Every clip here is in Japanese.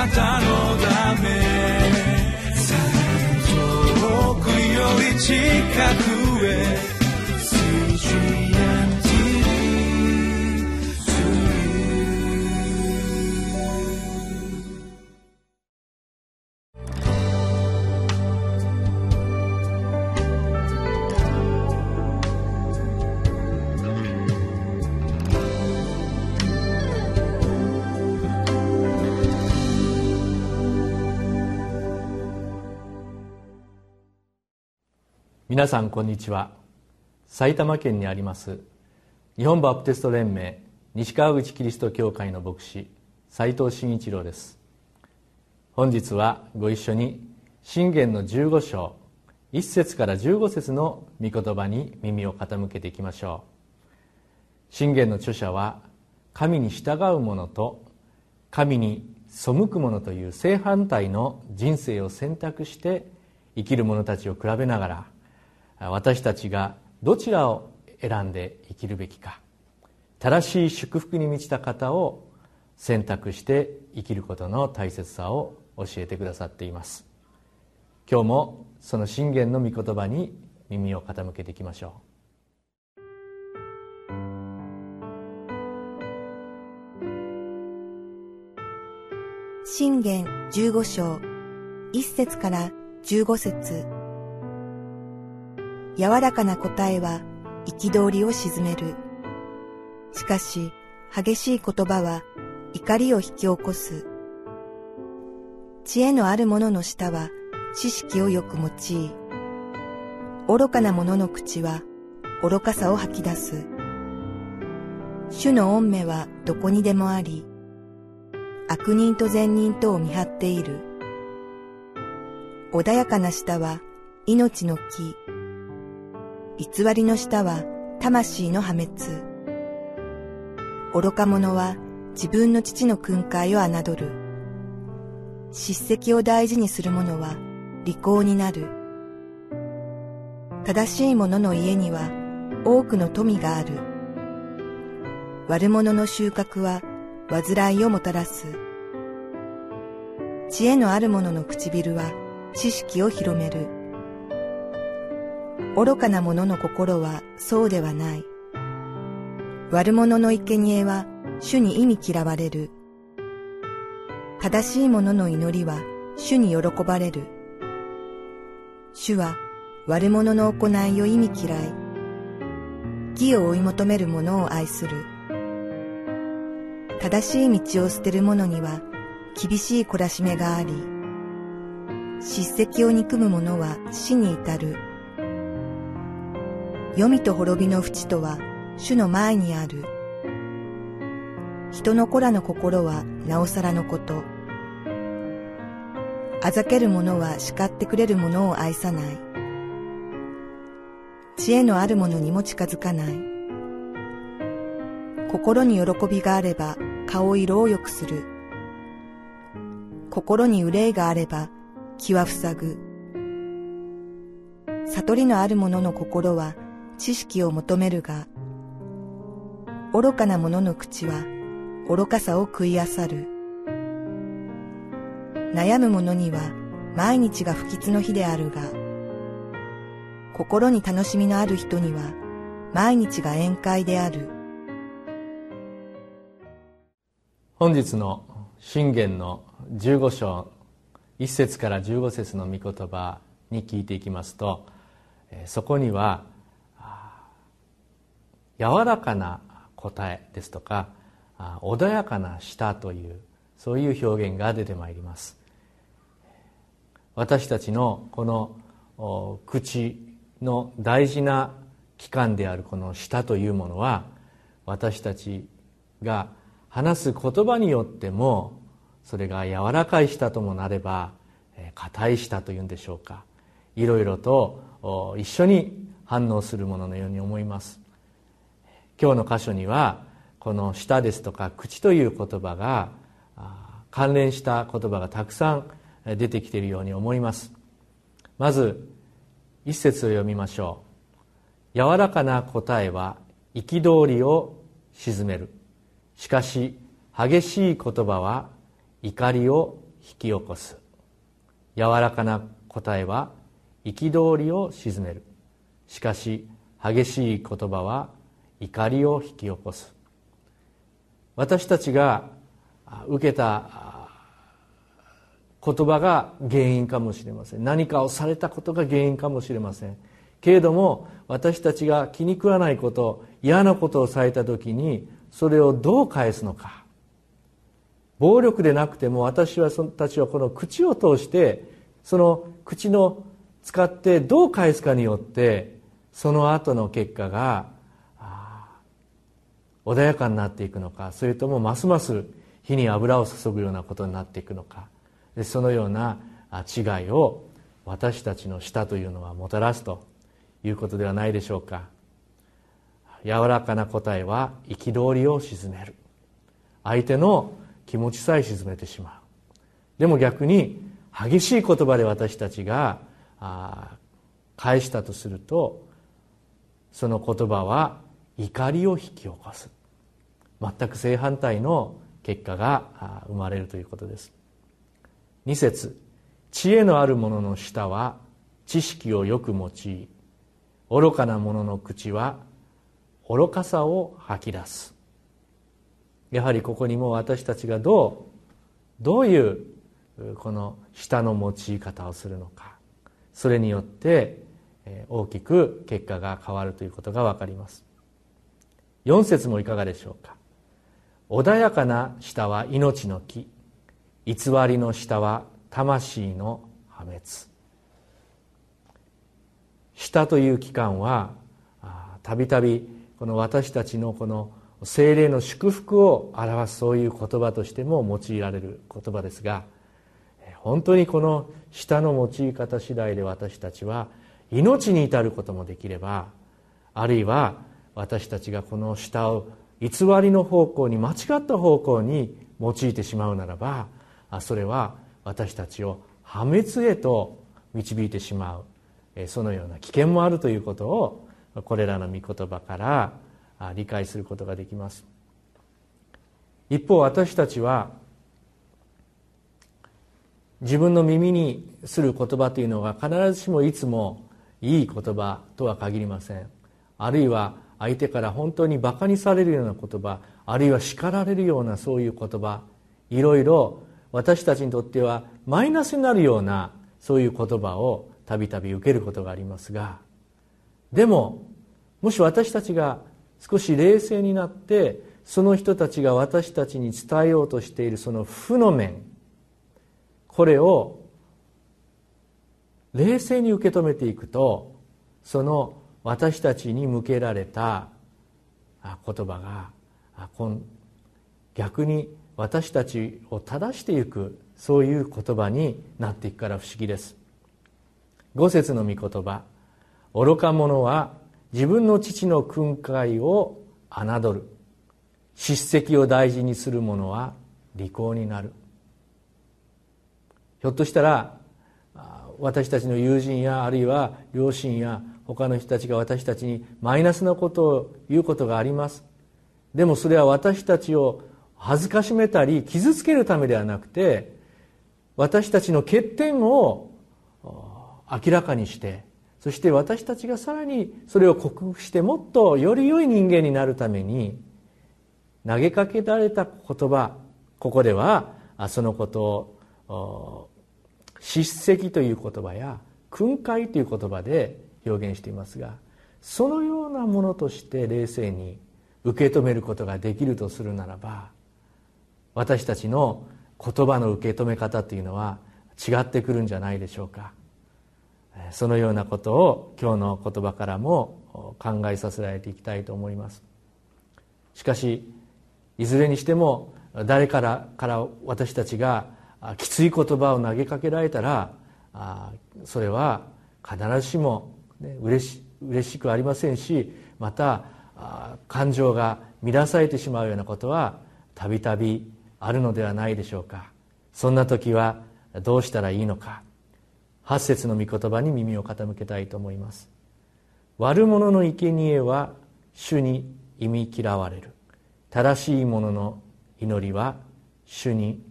なたのため。遠くより近く。皆さんこんにちは。埼玉県にあります日本バプテスト連盟西川口キリスト教会の牧師斉藤真一郎です。本日はご一緒に信玄の15章1節から15節の御言葉に耳を傾けていきましょう。信玄の著者は神に従う者と神に背く者という正反対の人生を選択して生きる者たちを比べながら私たちがどちらを選んで生きるべきか。正しい祝福に満ちた方を選択して生きることの大切さを教えてくださっています。今日もその信玄の御言葉に耳を傾けていきましょう。信玄15章1節から15節。柔らかな答えは憤りを鎮める。しかし、激しい言葉は怒りを引き起こす。知恵のある者の舌は知識をよく用い、愚かな者の口は愚かさを吐き出す。主の恩目はどこにでもあり、悪人と善人とを見張っている。穏やかな舌は命の木、偽りの下は魂の破滅。愚か者は自分の父の訓戒を侮る。叱責を大事にする者は利口になる。正しい者の家には多くの富がある。悪者の収穫は煩いをもたらす。知恵のある者の唇は知識を広める。愚かな者の心はそうではない。悪者の生贄は主に意味嫌われる。正しい者の祈りは主に喜ばれる。主は悪者の行いを意味嫌い。義を追い求める者を愛する。正しい道を捨てる者には厳しい懲らしめがあり、叱責を憎む者は死に至る。黄泉と滅びの淵とは主の前にある。人の子らの心はなおさらのこと。あざける者は叱ってくれる者を愛さない。知恵のある者にも近づかない。心に喜びがあれば顔色を良くする。心に憂いがあれば気は塞ぐ。悟りのある者の心は知識を求めるが、愚かな者の口は愚かさを食いあさる。悩む者には毎日が不吉の日であるが、心に楽しみのある人には毎日が宴会である。本日の信玄の15章1節から15節の御言葉に聞いていきますとそこには柔らかな答えですとか穏やかな舌というそういう表現が出てまいります。私たちのこの口の大事な器官であるこの舌というものは私たちが話す言葉によってもそれが柔らかい舌ともなれば硬い舌というんでしょうか。いろいろと一緒に反応するもののように思います。今日の箇所にはこの舌ですとか口という言葉が関連した言葉がたくさん出てきているように思います。まず一節を読みましょう。柔らかな答えは憤りを鎮める。しかし激しい言葉は怒りを引き起こす。柔らかな答えは憤りを鎮める。しかし激しい言葉は怒りを引き起こす。私たちが受けた言葉が原因かもしれません。何かをされたことが原因かもしれません。けれども私たちが気に食わないこと嫌なことをされた時にそれをどう返すのか。暴力でなくても私たちはこの口を通してその口の使ってどう返すかによってその後の結果が穏やかになっていくのかそれともますます火に油を注ぐようなことになっていくのか。そのような違いを私たちの舌というのはもたらすということではないでしょうか。柔らかな答えは憤りを鎮める。相手の気持ちさえ鎮めてしまう。でも逆に激しい言葉で私たちが返したとするとその言葉は怒りを引き起こす。全く正反対の結果が生まれるということです。2節知恵のある者の舌は知識をよく用い愚かな者の口は愚かさを吐き出す。やはりここにも私たちがどうどういうこの舌の用い方をするのかそれによって大きく結果が変わるということが分かります。4節もいかがでしょうか。穏やかな舌は命の木。偽りの舌は魂の破滅。舌という器官はたびたびこの私たちのこの精霊の祝福を表すそういう言葉としても用いられる言葉ですが本当にこの舌の用い方次第で私たちは命に至ることもできればあるいは私たちがこの舌を偽りの方向に間違った方向に用いてしまうならばそれは私たちを破滅へと導いてしまう。そのような危険もあるということをこれらの御言葉から理解することができます。一方私たちは自分の耳にする言葉というのが必ずしもいつもいい言葉とは限りません。あるいは相手から本当にバカにされるような言葉あるいは叱られるようなそういう言葉いろいろ私たちにとってはマイナスになるようなそういう言葉をたびたび受けることがありますがでももし私たちが少し冷静になってその人たちが私たちに伝えようとしているその負の面これを冷静に受け止めていくとその私たちに向けられた言葉が逆に私たちを正していくそういう言葉になっていくから不思議です。五節の御言葉。愚か者は自分の父の訓戒を侮る。叱責を大事にする者は利口になる。ひょっとしたら私たちの友人やあるいは両親や他の人たちが私たちにマイナスなことを言うことがあります。でもそれは私たちを恥ずかしめたり傷つけるためではなくて私たちの欠点を明らかにしてそして私たちがさらにそれを克服してもっとより良い人間になるために投げかけられた言葉ここではそのことを叱責という言葉や訓戒という言葉で表現していますがそのようなものとして冷静に受け止めることができるとするならば私たちの言葉の受け止め方というのは違ってくるんじゃないでしょうか。そのようなことを今日の言葉からも考えさせられていきたいと思います。しかしいずれにしても誰からから私たちがきつい言葉を投げかけられたらそれは必ずしも、ね、嬉し嬉しくありませんしまた感情が乱されてしまうようなことはたびたびあるのではないでしょうか。そんな時はどうしたらいいのか。八節の御言葉に耳を傾けたいと思います。悪者の生贄は主に忌み嫌われる。正しい者の祈りは主に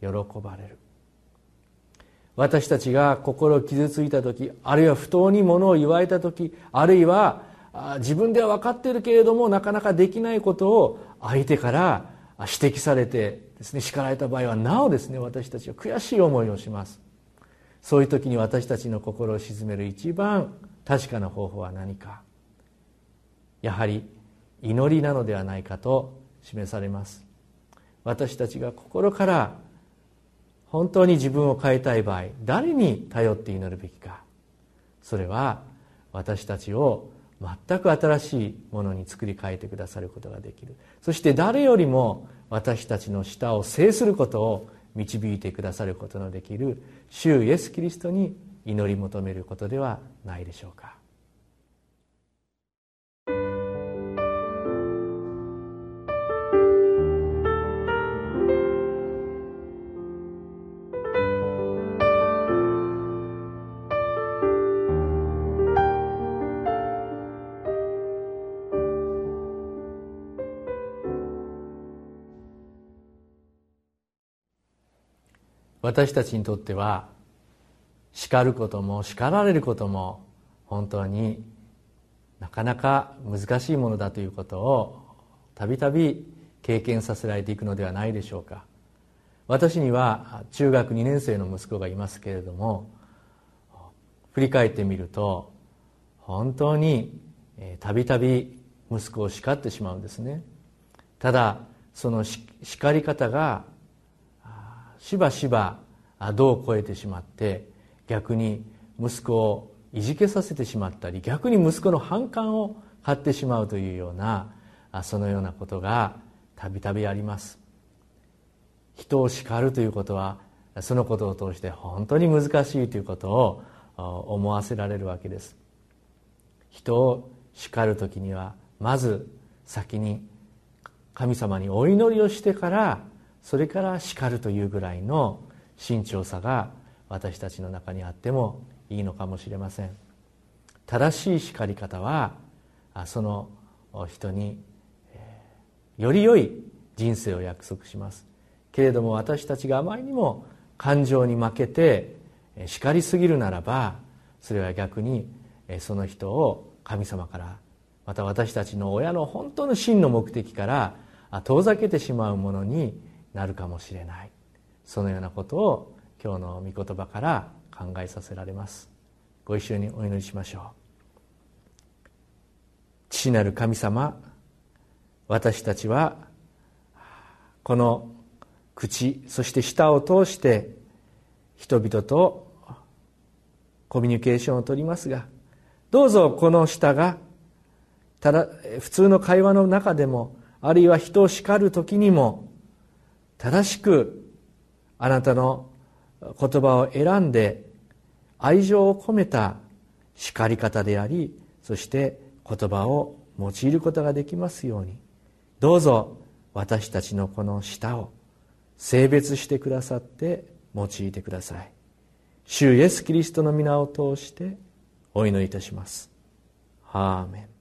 喜ばれる。私たちが心を傷ついた時あるいは不当にものを言われた時あるいは自分では分かっているけれどもなかなかできないことを相手から指摘されてですね叱られた場合はなおですね私たちは悔しい思いをします。そういう時に私たちの心を鎮める一番確かな方法は何か。やはり祈りなのではないかと示されます。私たちが心から本当に自分を変えたい場合誰に頼って祈るべきか。それは私たちを全く新しいものに作り変えてくださることができる。そして誰よりも私たちの舌を制することを導いてくださることのできる主イエス・キリストに祈り求めることではないでしょうか。私たちにとっては叱ることも叱られることも本当になかなか難しいものだということをたびたび経験させられていくのではないでしょうか。私には中学2年生の息子がいますけれども振り返ってみると本当にたびたび息子を叱ってしまうんですね。ただその叱り方がしばしば度を超えてしまって逆に息子をいじけさせてしまったり逆に息子の反感を買ってしまうというようなそのようなことがたびたびあります。人を叱るということはそのことを通して本当に難しいということを思わせられるわけです。人を叱る時にはまず先に神様にお祈りをしてからそれから叱るというぐらいの慎重さが私たちの中にあってもいいのかもしれません。正しい叱り方はその人により良い人生を約束します。けれども私たちがあまりにも感情に負けて叱りすぎるならばそれは逆にその人を神様からまた私たちの親の本当の真の目的から遠ざけてしまうものになるかもしれない。そのようなことを今日の御言葉から考えさせられます。ご一緒にお祈りしましょう。父なる神様私たちはこの口そして舌を通して人々とコミュニケーションをとりますがどうぞこの舌がただ普通の会話の中でもあるいは人を叱る時にも正しくあなたの言葉を選んで愛情を込めた叱り方でありそして言葉を用いることができますように。どうぞ私たちのこの舌を性別してくださって用いてください。主イエス・キリストの皆を通してお祈りいたします。アーメン。